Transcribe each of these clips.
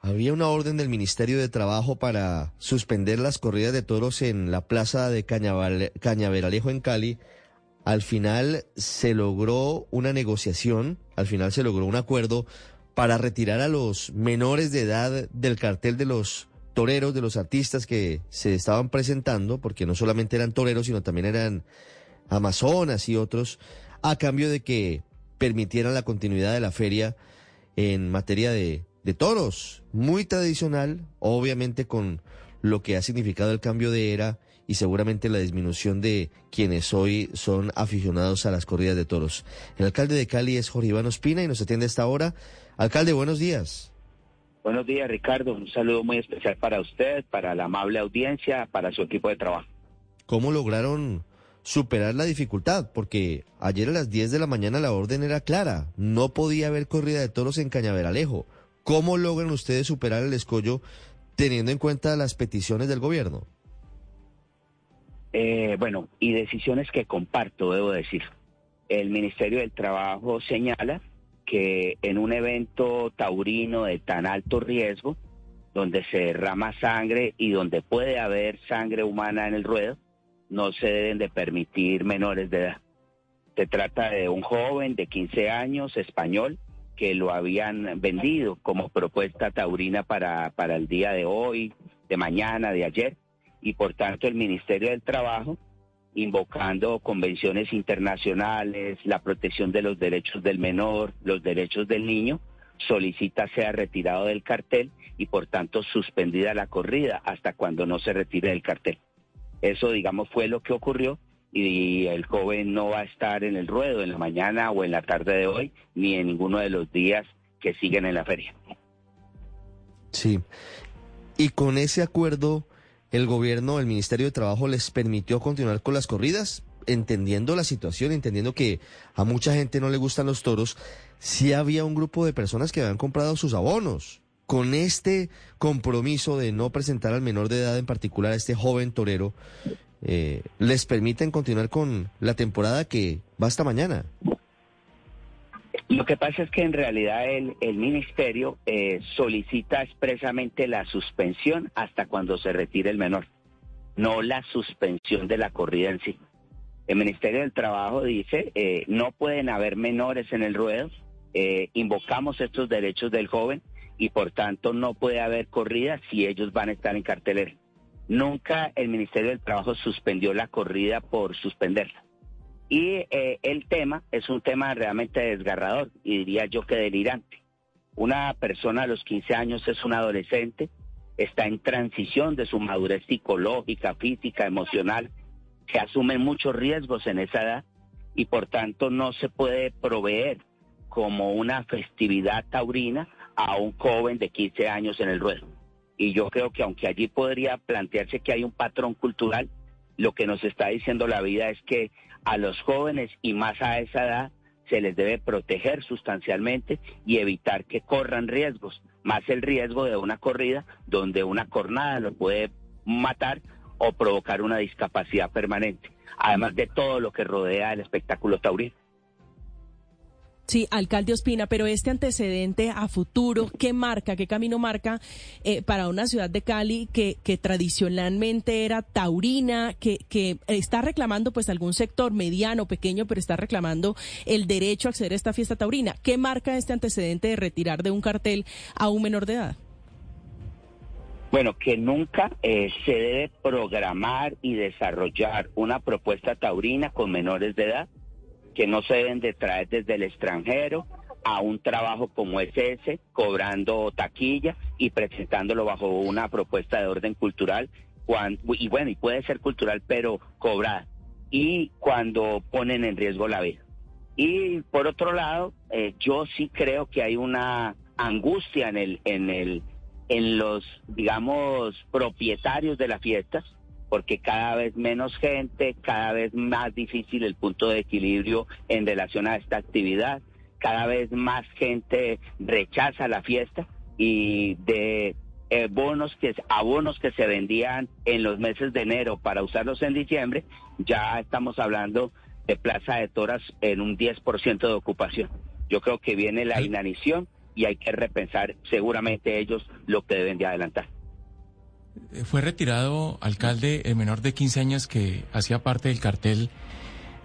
Había una orden del Ministerio de Trabajo para suspender las corridas de toros en la plaza de Cañaval- Cañaveralejo en Cali. Al final se logró una negociación, al final se logró un acuerdo para retirar a los menores de edad del cartel de los toreros, de los artistas que se estaban presentando, porque no solamente eran toreros, sino también eran amazonas y otros, a cambio de que permitieran la continuidad de la feria en materia de, de toros, muy tradicional, obviamente con lo que ha significado el cambio de era y seguramente la disminución de quienes hoy son aficionados a las corridas de toros. El alcalde de Cali es Jorge Iván Ospina y nos atiende a esta hora. Alcalde, buenos días. Buenos días, Ricardo. Un saludo muy especial para usted, para la amable audiencia, para su equipo de trabajo. ¿Cómo lograron superar la dificultad? Porque ayer a las 10 de la mañana la orden era clara, no podía haber corrida de toros en Cañaveralejo. ¿Cómo logran ustedes superar el escollo teniendo en cuenta las peticiones del gobierno? Eh, bueno, y decisiones que comparto, debo decir. El Ministerio del Trabajo señala que en un evento taurino de tan alto riesgo, donde se derrama sangre y donde puede haber sangre humana en el ruedo, no se deben de permitir menores de edad. Se trata de un joven de 15 años, español, que lo habían vendido como propuesta taurina para, para el día de hoy, de mañana, de ayer, y por tanto el Ministerio del Trabajo, invocando convenciones internacionales, la protección de los derechos del menor, los derechos del niño, solicita sea retirado del cartel y por tanto suspendida la corrida hasta cuando no se retire del cartel. Eso, digamos, fue lo que ocurrió y el joven no va a estar en el ruedo en la mañana o en la tarde de hoy, ni en ninguno de los días que siguen en la feria. Sí. Y con ese acuerdo, el gobierno, el Ministerio de Trabajo les permitió continuar con las corridas, entendiendo la situación, entendiendo que a mucha gente no le gustan los toros, sí había un grupo de personas que habían comprado sus abonos. Con este compromiso de no presentar al menor de edad, en particular a este joven torero, eh, les permiten continuar con la temporada que va hasta mañana. Lo que pasa es que en realidad el, ministerio eh, solicita expresamente la suspensión hasta cuando se retire el menor, no la suspensión de la corrida en sí. El Ministerio del Trabajo dice, eh, no pueden haber menores en el ruedo, eh, invocamos estos derechos del joven y por tanto no puede haber corrida si ellos van a estar en cartelera. Nunca el Ministerio del Trabajo suspendió la corrida por suspenderla. Y eh, el tema es un tema realmente desgarrador y diría yo que delirante. Una persona a los 15 años es un adolescente, está en transición de su madurez psicológica, física, emocional, que asumen muchos riesgos en esa edad y por tanto no se puede proveer como una festividad taurina a un joven de 15 años en el ruedo. Y yo creo que aunque allí podría plantearse que hay un patrón cultural, lo que nos está diciendo la vida es que a los jóvenes y más a esa edad se les debe proteger sustancialmente y evitar que corran riesgos, más el riesgo de una corrida donde una cornada lo puede matar o provocar una discapacidad permanente, además de todo lo que rodea el espectáculo taurino. Sí, alcalde Ospina, pero este antecedente a futuro, ¿qué marca, qué camino marca eh, para una ciudad de Cali que, que tradicionalmente era taurina, que, que está reclamando pues algún sector mediano, pequeño, pero está reclamando el derecho a acceder a esta fiesta taurina? ¿Qué marca este antecedente de retirar de un cartel a un menor de edad? Bueno, que nunca eh, se debe programar y desarrollar una propuesta taurina con menores de edad que no se deben de traer desde el extranjero a un trabajo como es ese, cobrando taquilla y presentándolo bajo una propuesta de orden cultural, y bueno, y puede ser cultural, pero cobrada, y cuando ponen en riesgo la vida. Y por otro lado, eh, yo sí creo que hay una angustia en el, en el, en los, digamos, propietarios de las fiestas, porque cada vez menos gente, cada vez más difícil el punto de equilibrio en relación a esta actividad, cada vez más gente rechaza la fiesta y de eh, bonos que abonos que se vendían en los meses de enero para usarlos en diciembre, ya estamos hablando de Plaza de Toras en un 10% de ocupación. Yo creo que viene la inanición y hay que repensar seguramente ellos lo que deben de adelantar. Eh, fue retirado, alcalde, el menor de 15 años que hacía parte del cartel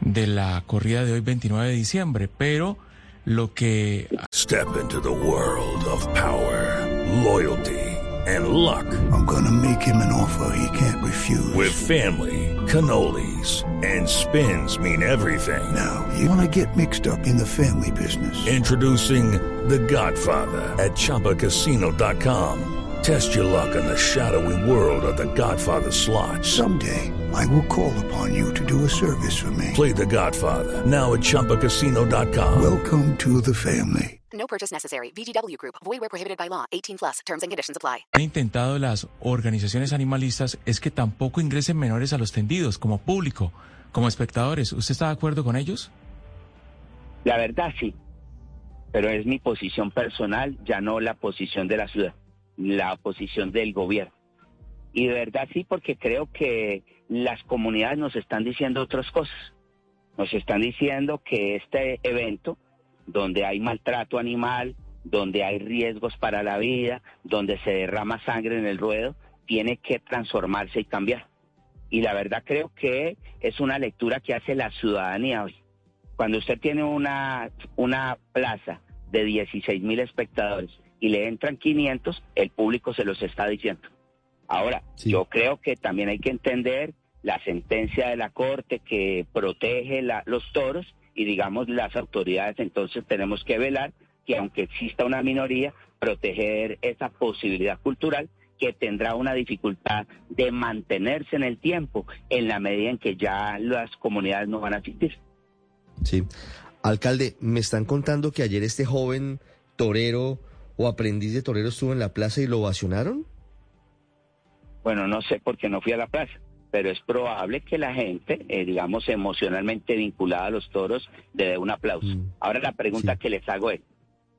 de la corrida de hoy 29 de diciembre, pero lo que... Step into the world of power, loyalty and luck. I'm gonna make him an offer he can't refuse. With family, cannolis and spins mean everything. Now, you wanna get mixed up in the family business. Introducing The Godfather at ChumbaCasino.com. Test your luck in the shadowy world of The Godfather slot. Someday, I will call upon you to do a service for me. Play The Godfather now at ChumbaCasino.com. Welcome to the family. No purchase necessary. VGW Group. Void where prohibited by law. 18 plus. Terms and conditions apply. han intentado las organizaciones animalistas es que tampoco ingresen menores a los tendidos como público, como espectadores. ¿Usted está de acuerdo con ellos? La verdad sí, pero es mi posición personal, ya no la posición de la ciudad, la posición del gobierno. Y de verdad sí, porque creo que las comunidades nos están diciendo otras cosas. Nos están diciendo que este evento, donde hay maltrato animal, donde hay riesgos para la vida, donde se derrama sangre en el ruedo, tiene que transformarse y cambiar. Y la verdad creo que es una lectura que hace la ciudadanía hoy. Cuando usted tiene una, una plaza de 16 mil espectadores y le entran 500, el público se los está diciendo. Ahora, Sí. yo creo que también hay que entender la sentencia de la Corte que protege la- los toros y digamos las autoridades entonces tenemos que velar que aunque exista una minoría, proteger esa posibilidad cultural que tendrá una dificultad de mantenerse en el tiempo en la medida en que ya las comunidades no van a asistir. Sí. Alcalde, me están contando que ayer este joven torero o aprendiz de torero estuvo en la plaza y lo ovacionaron. Bueno, no sé por qué no fui a la plaza, pero es probable que la gente, eh, digamos, emocionalmente vinculada a los toros, le dé un aplauso. Mm. Ahora la pregunta Sí. que les hago es,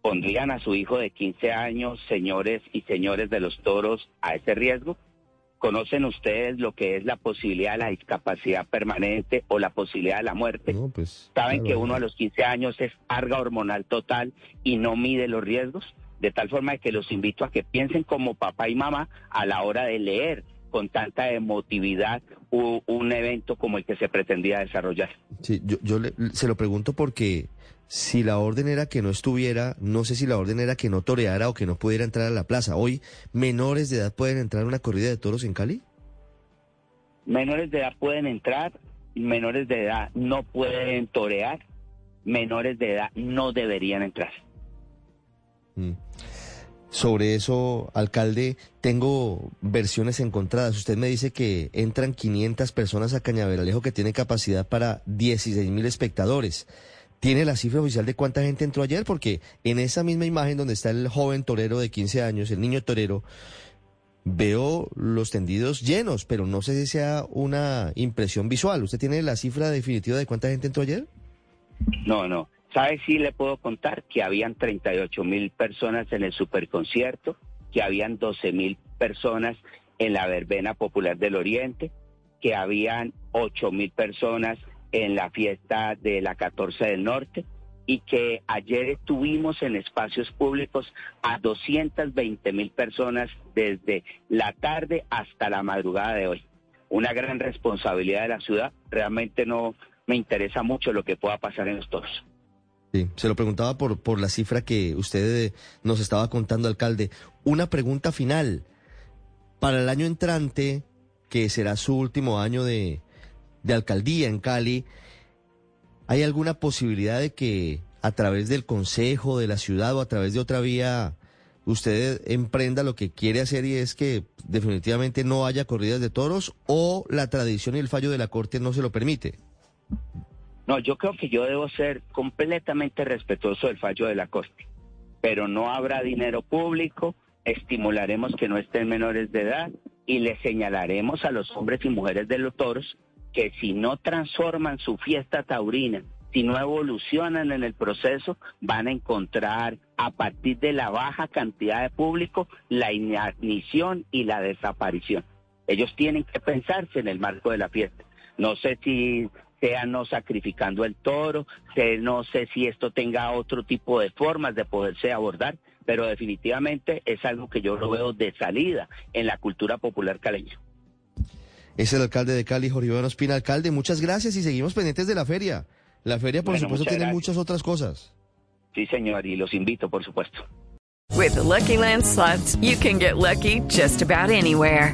¿pondrían a su hijo de 15 años, señores y señores de los toros, a ese riesgo? ¿Conocen ustedes lo que es la posibilidad de la discapacidad permanente o la posibilidad de la muerte? No, pues. Saben claro, que uno a los 15 años es carga hormonal total y no mide los riesgos, de tal forma que los invito a que piensen como papá y mamá a la hora de leer con tanta emotividad un evento como el que se pretendía desarrollar. Sí, yo, yo le- se lo pregunto porque si la orden era que no estuviera, no sé si la orden era que no toreara o que no pudiera entrar a la plaza. Hoy, menores de edad pueden entrar a una corrida de toros en Cali. Menores de edad pueden entrar, menores de edad no pueden torear, menores de edad no deberían entrar. Mm. Sobre eso, alcalde, tengo versiones encontradas. Usted me dice que entran 500 personas a Cañaveralejo que tiene capacidad para 16 mil espectadores. ¿Tiene la cifra oficial de cuánta gente entró ayer? Porque en esa misma imagen donde está el joven torero de 15 años, el niño torero, veo los tendidos llenos, pero no sé si sea una impresión visual. ¿Usted tiene la cifra definitiva de cuánta gente entró ayer? No, no. ¿Sabe si le puedo contar que habían 38 mil personas en el superconcierto, que habían 12 mil personas en la verbena popular del Oriente, que habían 8 mil personas en la fiesta de la 14 del Norte y que ayer estuvimos en espacios públicos a 220 mil personas desde la tarde hasta la madrugada de hoy. Una gran responsabilidad de la ciudad. Realmente no me interesa mucho lo que pueda pasar en los toros. Sí, se lo preguntaba por, por la cifra que usted eh, nos estaba contando, alcalde. Una pregunta final. Para el año entrante, que será su último año de, de alcaldía en Cali, ¿hay alguna posibilidad de que a través del consejo de la ciudad o a través de otra vía usted emprenda lo que quiere hacer y es que definitivamente no haya corridas de toros o la tradición y el fallo de la Corte no se lo permite? No, yo creo que yo debo ser completamente respetuoso del fallo de la Corte, pero no habrá dinero público, estimularemos que no estén menores de edad y le señalaremos a los hombres y mujeres de los toros que si no transforman su fiesta taurina, si no evolucionan en el proceso, van a encontrar a partir de la baja cantidad de público la inadmisión y la desaparición. Ellos tienen que pensarse en el marco de la fiesta. No sé si sea no sacrificando el toro, sé- no sé si esto tenga otro tipo de formas de poderse abordar, pero definitivamente es algo que yo lo veo de salida en la cultura popular caleña. Es el alcalde de Cali, Jorge Iván Ospina. Alcalde, muchas gracias y seguimos pendientes de la feria. La feria, por Bueno, supuesto, muchas tiene gracias. muchas otras cosas. Sí, señor, y los invito, por supuesto. With the Lucky Land slots, you can get lucky just about anywhere.